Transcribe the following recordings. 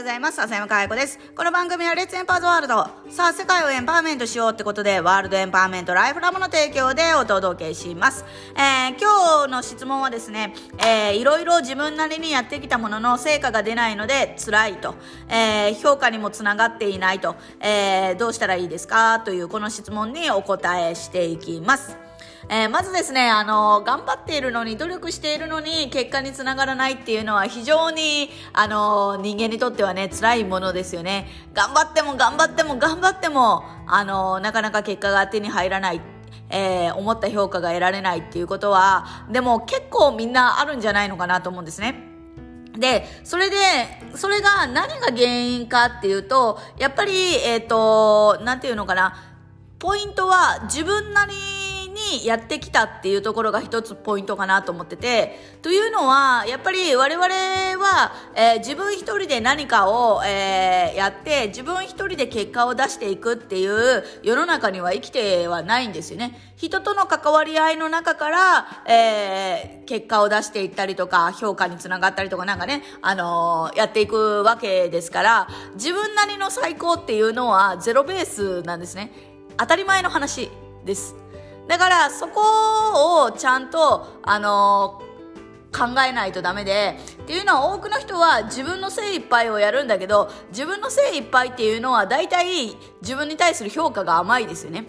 ございます。浅山かや子です。この番組はレッツエンパーズワールド。さあ、世界をエンパワーメントしようってことで、ワールドエンパワーメントライフラムの提供でお届けします。えー、今日の質問はですね、えー、いろいろ自分なりにやってきたものの成果が出ないので辛いと、えー、評価にもつながっていないと、えー、どうしたらいいですか？というこの質問にお答えしていきます。えー、まずですね、あの、頑張っているのに、努力しているのに、結果につながらないっていうのは非常に、あの、人間にとってはね、辛いものですよね。頑張っても頑張っても頑張っても、あの、なかなか結果が手に入らない。えー、思った評価が得られないっていうことは、でも結構みんなあるんじゃないのかなと思うんですね。で、それで、それが何が原因かっていうと、やっぱり、えっ、ー、と、なんていうのかな、ポイントは自分なりにやってきたっていうところが一つポイントかなと思ってて、というのは、やっぱり我々は、えー、自分一人で何かを、えー、やって、自分一人で結果を出していくっていう世の中には生きてはないんですよね。人との関わり合いの中から、えー、結果を出していったりとか、評価につながったりとかなんかね、あのやっていくわけですから、自分なりの最高っていうのはゼロベースなんですね。当たり前の話です。だからそこをちゃんと、あのー、考えないとダメで、っていうのは多くの人は自分の精一杯をやるんだけど、自分の精一杯っていうのは大体自分に対する評価が甘いですよね。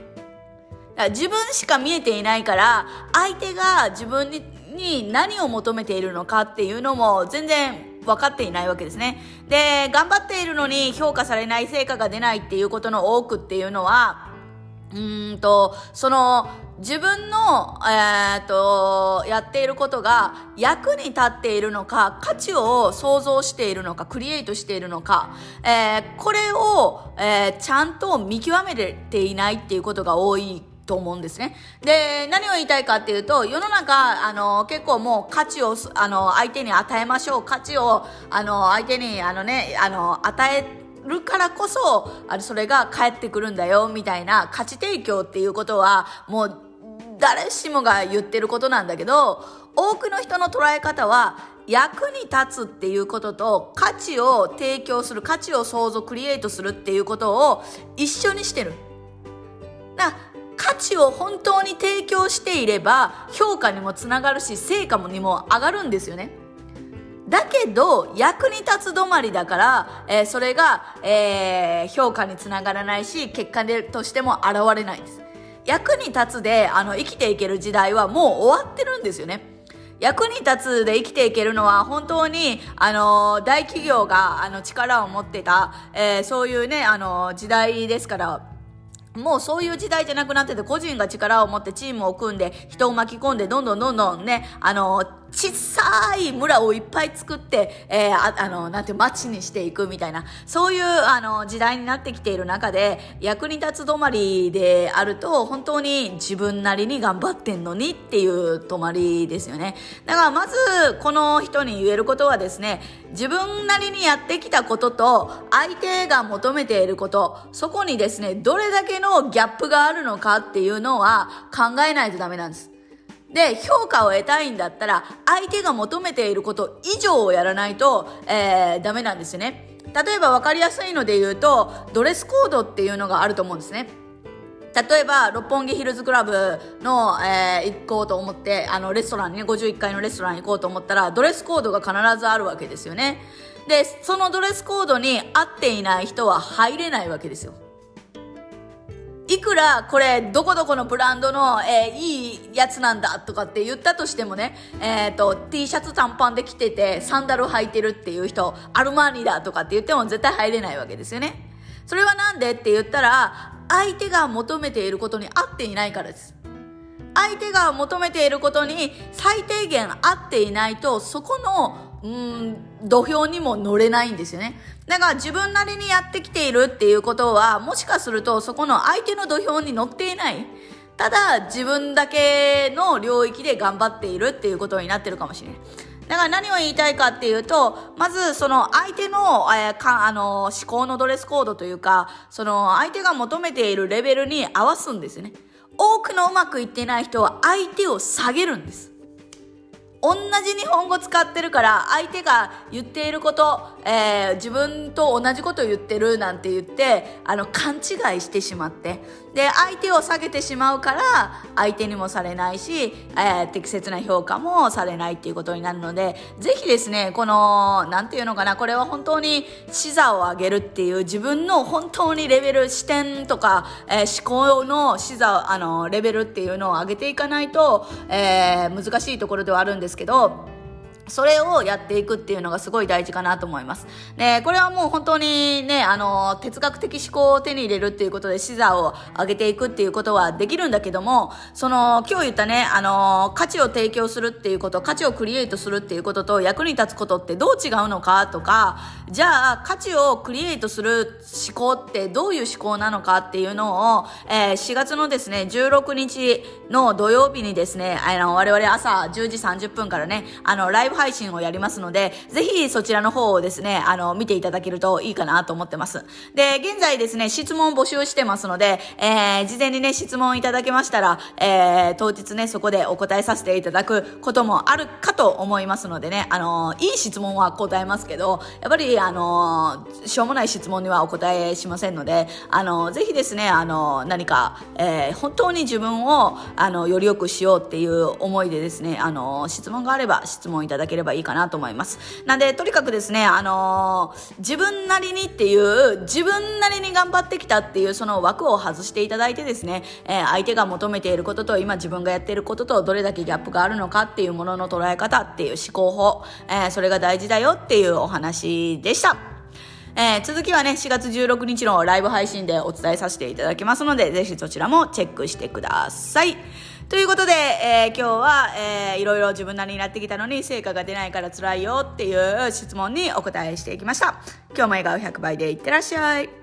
自分しか見えていないから、相手が自分にに何を求めているのかっていうのも全然分かっていないわけですね。で、頑張っているのに評価されない成果が出ないっていうことの多くっていうのは、うんと、その、自分の、えー、っと、やっていることが役に立っているのか、価値を創造しているのか、クリエイトしているのか、えー、これを、えー、ちゃんと見極めていないっていうことが多いと思うんですね。で、何を言いたいかっていうと、世の中、あの、結構もう価値を、あの、相手に与えましょう。価値を、あの、相手に、あのね、あの、与えるからこそ、あれ、それが返ってくるんだよ、みたいな価値提供っていうことは、もう、誰しもが言ってることなんだけど、多くの人の捉え方は、役に立つっていうことと価値を提供する、価値を創造、クリエイトするっていうことを一緒にしてる。だ価値を本当に提供していれば評価にもつながるし成果にも上がるんですよね。だけど、役に立つ止まりだから、えー、それが、えー、評価につながらないし、結果でとしても現れないんです。役に立つで、あの、生きていける時代はもう終わってるんですよね。役に立つで生きていけるのは本当に、あの、大企業が、あの、力を持ってた、えー、そういうね、あの、時代ですから、もうそういう時代じゃなくなってて、個人が力を持ってチームを組んで、人を巻き込んで、どんどんどんどんね、あの、小さい村をいっぱい作って、えー、ああの、なんて街にしていくみたいな、そういう、あの、時代になってきている中で、役に立つ止まりであると、本当に自分なりに頑張ってんのにっていう止まりですよね。だからまず、この人に言えることはですね、自分なりにやってきたことと、相手が求めていること、そこにですね、どれだけのギャップがあるのかっていうのは考えないとダメなんです。で、評価を得たいんだったら、相手が求めていること以上をやらないと、えー、ダメなんですよね。例えば分かりやすいので言うと、ドレスコードっていうのがあると思うんですね。例えば、六本木ヒルズクラブの、えー、行こうと思って、あの、レストランにね、51階のレストラン行こうと思ったら、ドレスコードが必ずあるわけですよね。で、そのドレスコードに合っていない人は入れないわけですよ。いくらこれどこどこのブランドの、えー、いいやつなんだとかって言ったとしてもね、えっ、ー、と、T シャツ短パンで着ててサンダル履いてるっていう人、アルマーニだとかって言っても絶対入れないわけですよね。それはなんでって言ったら、相手が求めていることに合っていないからです。相手が求めていることに最低限合っていないと、そこのうん、土俵にも乗れないんですよね。だから自分なりにやってきているっていうことは、もしかするとそこの相手の土俵に乗っていない。ただ自分だけの領域で頑張っているっていうことになってるかもしれない。だから何を言いたいかっていうと、まずその相手の、えー、かあの思考のドレスコードというか、その相手が求めているレベルに合わすんですよね。多くのうまくいってない人は相手を下げるんです。同じ日本語使ってるから相手が言っていること、えー、自分と同じことを言ってるなんて言ってあの勘違いしてしまって。で相手を下げてしまうから相手にもされないし、えー、適切な評価もされないっていうことになるのでぜひですねこの何て言うのかなこれは本当に視座を上げるっていう自分の本当にレベル視点とか、えー、思考の視座あのレベルっていうのを上げていかないと、えー、難しいところではあるんですけどそれをやっていくっていうのがすごい大事かなと思います。で、これはもう本当にね、あの、哲学的思考を手に入れるっていうことで視座を上げていくっていうことはできるんだけども、その、今日言ったね、あの、価値を提供するっていうこと、価値をクリエイトするっていうことと役に立つことってどう違うのかとか、じゃあ価値をクリエイトする思考ってどういう思考なのかっていうのを、えー、4月のですね、16日の土曜日にですね、あの、我々朝10時30分からね、あの、ライブ配信をやりますので、ぜひそちらの方をですね、あの、見ていただけるといいかなと思ってます。で、現在ですね、質問募集してますので、えー、事前にね、質問いただけましたら、えー、当日ね、そこでお答えさせていただくこともあるかと思いますのでね、あの、いい質問は答えますけど、やっぱり、あの、しょうもない質問にはお答えしませんので、あの、ぜひですね、あの、何か、えー、本当に自分を、あの、より良くしようっていう思いでですね、あの、質問があれば質問いただだければいいかなと思います。なんで、とにかくですね、あのー、自分なりにっていう、自分なりに頑張ってきたっていうその枠を外していただいてですね、えー、相手が求めていることと今自分がやっていることとどれだけギャップがあるのかっていうものの捉え方っていう思考法、えー、それが大事だよっていうお話でした。えー、続きはね、4月16日のライブ配信でお伝えさせていただきますので、ぜひそちらもチェックしてください。ということで、えー、今日は、えー、いろいろ自分なりになってきたのに成果が出ないから辛いよっていう質問にお答えしていきました。今日も笑顔100倍でいってらっしゃい。